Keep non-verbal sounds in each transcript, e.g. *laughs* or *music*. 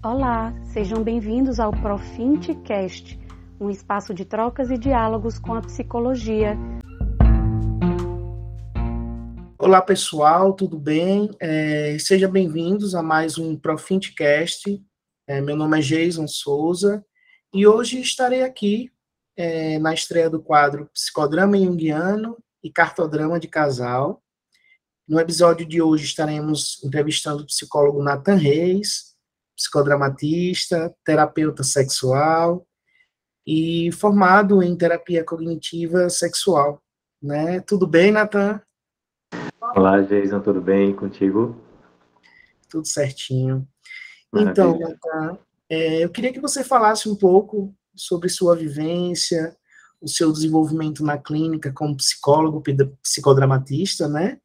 Olá, sejam bem-vindos ao Profintcast, um espaço de trocas e diálogos com a psicologia. Olá pessoal, tudo bem? É, sejam bem-vindos a mais um Profintcast. É, meu nome é Jason Souza e hoje estarei aqui é, na estreia do quadro Psicodrama Jungiano e Cartodrama de Casal. No episódio de hoje estaremos entrevistando o psicólogo Nathan Reis, psicodramatista, terapeuta sexual e formado em terapia cognitiva sexual. Né? Tudo bem, Nathan? Olá, Jason, tudo bem contigo? Tudo certinho. Maravilha. Então, Nathan, é, eu queria que você falasse um pouco sobre sua vivência, o seu desenvolvimento na clínica como psicólogo, psicodramatista, né?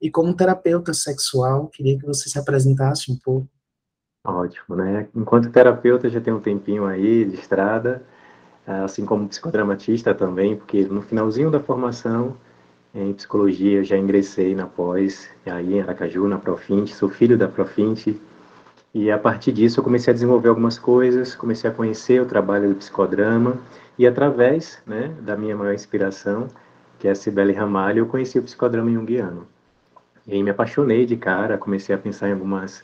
E como terapeuta sexual, queria que você se apresentasse um pouco. Ótimo, né? Enquanto terapeuta já tem um tempinho aí de estrada, assim como psicodramatista também, porque no finalzinho da formação em psicologia já ingressei na pós, aí em Aracaju, na Profint, sou filho da Profint, e a partir disso eu comecei a desenvolver algumas coisas, comecei a conhecer o trabalho do psicodrama, e através né, da minha maior inspiração, que é a Cibele Ramalho, eu conheci o psicodrama junguiano. E aí me apaixonei de cara, comecei a pensar em algumas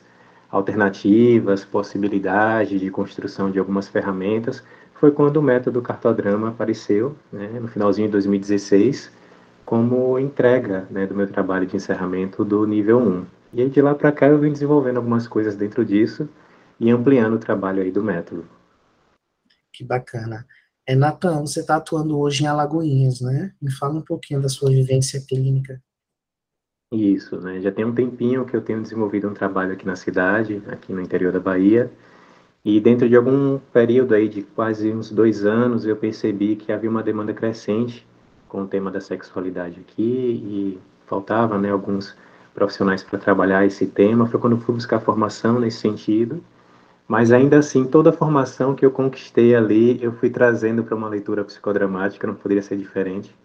alternativas, possibilidades de construção de algumas ferramentas. Foi quando o método cartodrama apareceu, né, no finalzinho de 2016, como entrega né, do meu trabalho de encerramento do nível 1. E aí de lá para cá eu vim desenvolvendo algumas coisas dentro disso e ampliando o trabalho aí do método. Que bacana. É, Natan, você está atuando hoje em Alagoinhas, né? Me fala um pouquinho da sua vivência clínica. Isso, né? Já tem um tempinho que eu tenho desenvolvido um trabalho aqui na cidade, aqui no interior da Bahia, e dentro de algum período aí de quase uns dois anos, eu percebi que havia uma demanda crescente com o tema da sexualidade aqui e faltava, né, alguns profissionais para trabalhar esse tema. Foi quando eu fui buscar formação nesse sentido, mas ainda assim, toda a formação que eu conquistei ali, eu fui trazendo para uma leitura psicodramática, não poderia ser diferente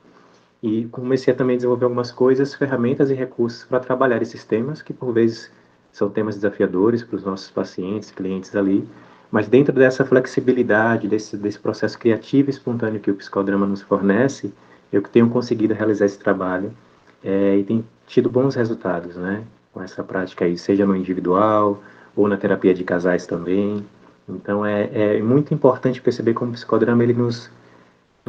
e comecei a também desenvolver algumas coisas, ferramentas e recursos para trabalhar esses temas, que por vezes são temas desafiadores para os nossos pacientes, clientes ali, mas dentro dessa flexibilidade, desse, desse processo criativo e espontâneo que o psicodrama nos fornece, eu tenho conseguido realizar esse trabalho é, e tem tido bons resultados, né, com essa prática aí, seja no individual ou na terapia de casais também. Então é, é muito importante perceber como o psicodrama ele nos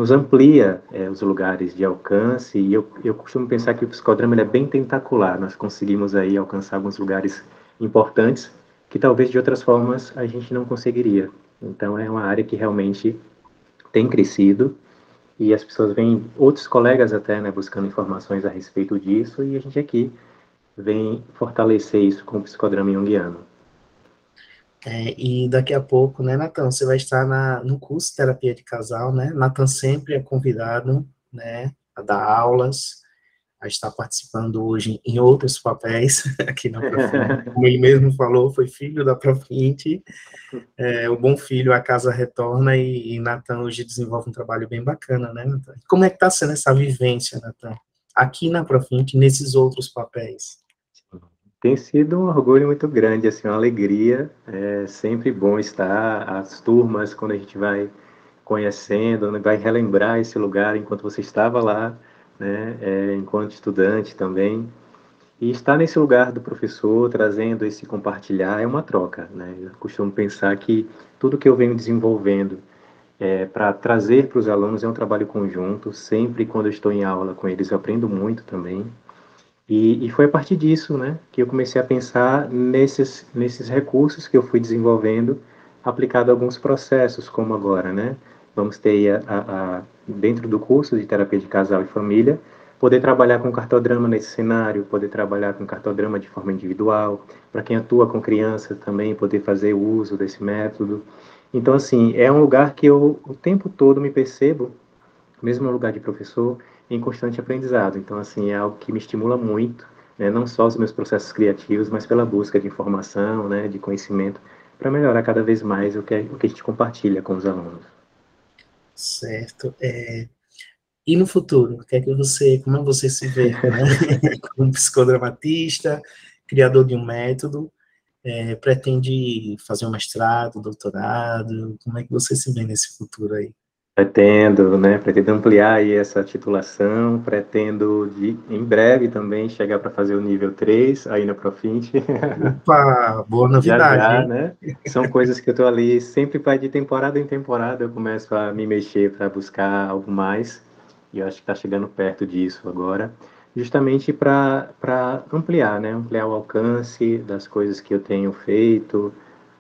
nos amplia é, os lugares de alcance e eu, eu costumo pensar que o psicodrama é bem tentacular, nós conseguimos aí alcançar alguns lugares importantes que talvez de outras formas a gente não conseguiria. Então é uma área que realmente tem crescido e as pessoas vêm, outros colegas até, né, buscando informações a respeito disso e a gente aqui vem fortalecer isso com o psicodrama junguiano. É, e daqui a pouco, né, Natan, você vai estar na, no curso de terapia de casal, né? Natan sempre é convidado, né, a dar aulas, a estar participando hoje em outros papéis *laughs* aqui na Profinte. Como ele mesmo falou, foi filho da Profinte, é, o bom filho, a casa retorna e, e Natan hoje desenvolve um trabalho bem bacana, né, Natan? Como é que está sendo essa vivência, Natan, aqui na Profinte, nesses outros papéis? Tem sido um orgulho muito grande, assim, uma alegria. É sempre bom estar as turmas quando a gente vai conhecendo, né, vai relembrar esse lugar enquanto você estava lá, né? É, enquanto estudante também. E estar nesse lugar do professor, trazendo esse compartilhar, é uma troca, né? Eu costumo pensar que tudo que eu venho desenvolvendo é, para trazer para os alunos é um trabalho conjunto. Sempre quando eu estou em aula com eles, eu aprendo muito também. E, e, foi a partir disso, né, que eu comecei a pensar nesses, nesses recursos que eu fui desenvolvendo, aplicado a alguns processos, como agora, né, vamos ter a, a, a, dentro do curso de terapia de casal e família, poder trabalhar com cartodrama nesse cenário, poder trabalhar com cartodrama de forma individual, para quem atua com criança também poder fazer uso desse método. Então, assim, é um lugar que eu o tempo todo me percebo, mesmo no lugar de professor, em constante aprendizado. Então, assim, é algo que me estimula muito, né, não só os meus processos criativos, mas pela busca de informação, né, de conhecimento, para melhorar cada vez mais o que, o que a gente compartilha com os alunos. Certo. É... E no futuro, o que é que você, como é você se vê, né? *laughs* como psicodramatista, criador de um método, É, pretende fazer um mestrado, doutorado? Como é que você se vê nesse futuro aí? Pretendo, né? Pretendo ampliar aí essa titulação, pretendo de, em breve também chegar para fazer o nível 3 aí na Profint. Opa, boa *laughs* novidade. Já, já, né? São coisas que eu estou ali sempre para de temporada em temporada eu começo a me mexer para buscar algo mais. E eu acho que está chegando perto disso agora, justamente para ampliar, né? Ampliar o alcance das coisas que eu tenho feito,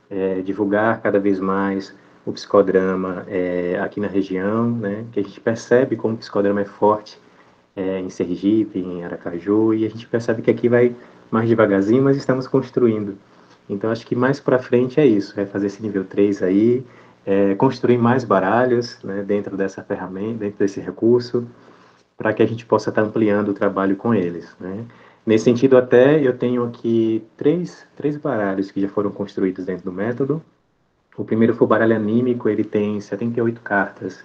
é, divulgar cada vez mais o psicodrama é, aqui na região, né, que a gente percebe como o psicodrama é forte é, em Sergipe, em Aracaju, e a gente percebe que aqui vai mais devagarzinho, mas estamos construindo. Então, acho que mais para frente é isso, é fazer esse nível 3 aí, é, construir mais baralhos né, dentro dessa ferramenta, dentro desse recurso, para que a gente possa estar tá ampliando o trabalho com eles. Né? Nesse sentido, até eu tenho aqui três, três baralhos que já foram construídos dentro do método, o primeiro foi o baralho anímico, ele tem 78 cartas.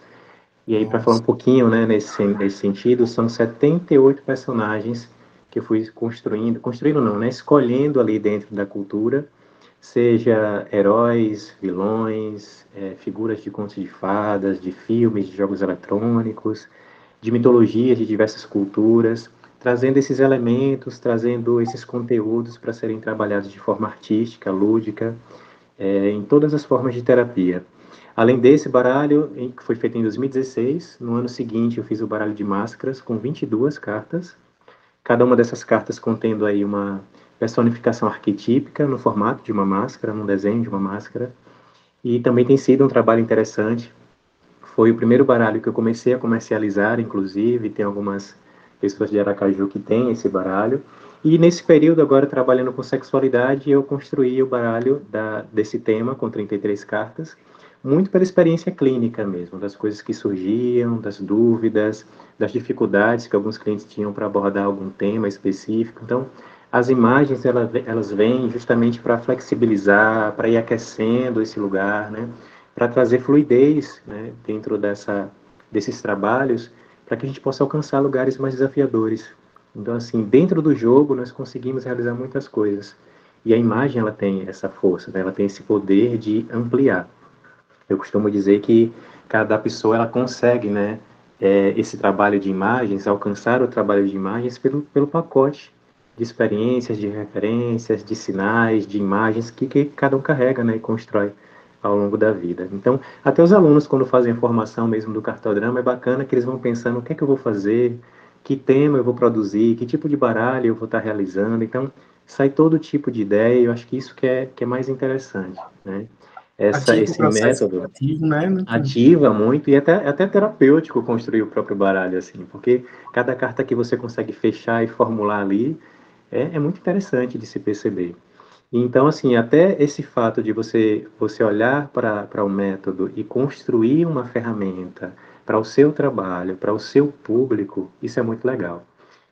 E aí, para falar um pouquinho né, nesse, nesse sentido, são 78 personagens que eu fui construindo, construindo não, né, escolhendo ali dentro da cultura, seja heróis, vilões, é, figuras de contos de fadas, de filmes, de jogos eletrônicos, de mitologias de diversas culturas, trazendo esses elementos, trazendo esses conteúdos para serem trabalhados de forma artística, lúdica, é, em todas as formas de terapia. Além desse baralho, que foi feito em 2016, no ano seguinte eu fiz o baralho de máscaras com 22 cartas, cada uma dessas cartas contendo aí uma personificação arquetípica no formato de uma máscara, num desenho de uma máscara. E também tem sido um trabalho interessante. Foi o primeiro baralho que eu comecei a comercializar, inclusive, tem algumas pessoas de Aracaju que têm esse baralho. E nesse período, agora trabalhando com sexualidade, eu construí o baralho da, desse tema com 33 cartas, muito pela experiência clínica mesmo, das coisas que surgiam, das dúvidas, das dificuldades que alguns clientes tinham para abordar algum tema específico. Então, as imagens elas, elas vêm justamente para flexibilizar, para ir aquecendo esse lugar, né? para trazer fluidez né? dentro dessa, desses trabalhos, para que a gente possa alcançar lugares mais desafiadores. Então, assim, dentro do jogo nós conseguimos realizar muitas coisas. E a imagem, ela tem essa força, né? ela tem esse poder de ampliar. Eu costumo dizer que cada pessoa, ela consegue, né, é, esse trabalho de imagens, alcançar o trabalho de imagens pelo, pelo pacote de experiências, de referências, de sinais, de imagens que, que cada um carrega, né, e constrói ao longo da vida. Então, até os alunos, quando fazem a formação mesmo do cartodrama, é bacana que eles vão pensando o que é que eu vou fazer, que tema eu vou produzir, que tipo de baralho eu vou estar realizando. Então, sai todo tipo de ideia, eu acho que isso que é, que é mais interessante, né? Essa, esse método ativo, né? ativa muito e até, até terapêutico construir o próprio baralho, assim, porque cada carta que você consegue fechar e formular ali é, é muito interessante de se perceber. Então, assim, até esse fato de você, você olhar para o um método e construir uma ferramenta para o seu trabalho, para o seu público, isso é muito legal.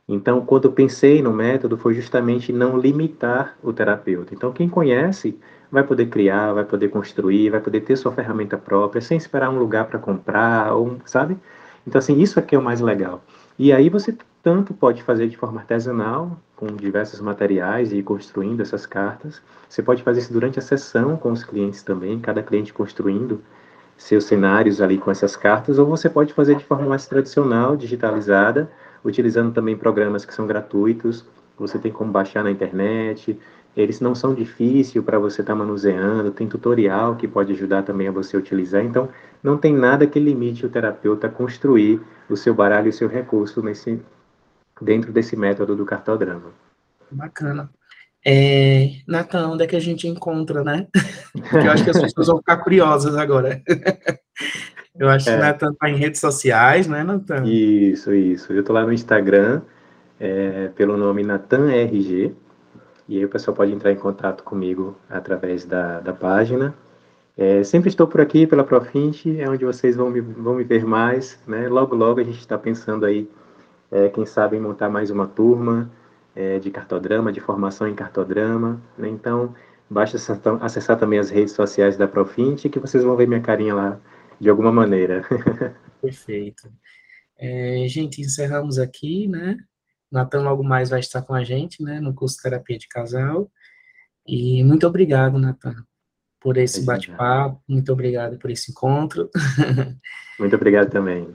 Então, quando eu pensei no método, foi justamente não limitar o terapeuta. Então, quem conhece vai poder criar, vai poder construir, vai poder ter sua ferramenta própria, sem esperar um lugar para comprar, ou, sabe? Então, assim, isso aqui é o mais legal. E aí você tanto pode fazer de forma artesanal, com diversos materiais e construindo essas cartas. Você pode fazer isso durante a sessão com os clientes também, cada cliente construindo seus cenários ali com essas cartas, ou você pode fazer de forma mais tradicional, digitalizada, utilizando também programas que são gratuitos, você tem como baixar na internet, eles não são difíceis para você estar tá manuseando, tem tutorial que pode ajudar também a você utilizar, então não tem nada que limite o terapeuta a construir o seu baralho e o seu recurso nesse, dentro desse método do cartodrama. Bacana. É, Natan, onde é que a gente encontra, né? *laughs* Porque eu acho que as pessoas vão ficar curiosas agora. *laughs* Eu acho é. que o Natan está em redes sociais, né, Natan? Isso, isso. Eu estou lá no Instagram, é, pelo nome NatanRG, e aí o pessoal pode entrar em contato comigo através da, da página. É, sempre estou por aqui pela Profint, é onde vocês vão me, vão me ver mais, né? Logo, logo a gente está pensando aí, é, quem sabe, em montar mais uma turma, é, de cartodrama, de formação em cartodrama. Né? Então, basta acessar, também as redes sociais da Profint que vocês vão ver minha carinha lá de alguma maneira. *laughs* Perfeito. É, gente, encerramos aqui, né? Natan logo mais vai estar com a gente, né, no curso Terapia de Casal. E muito obrigado, Natan, por esse bate-papo, muito obrigado por esse encontro. *laughs* Muito obrigado também.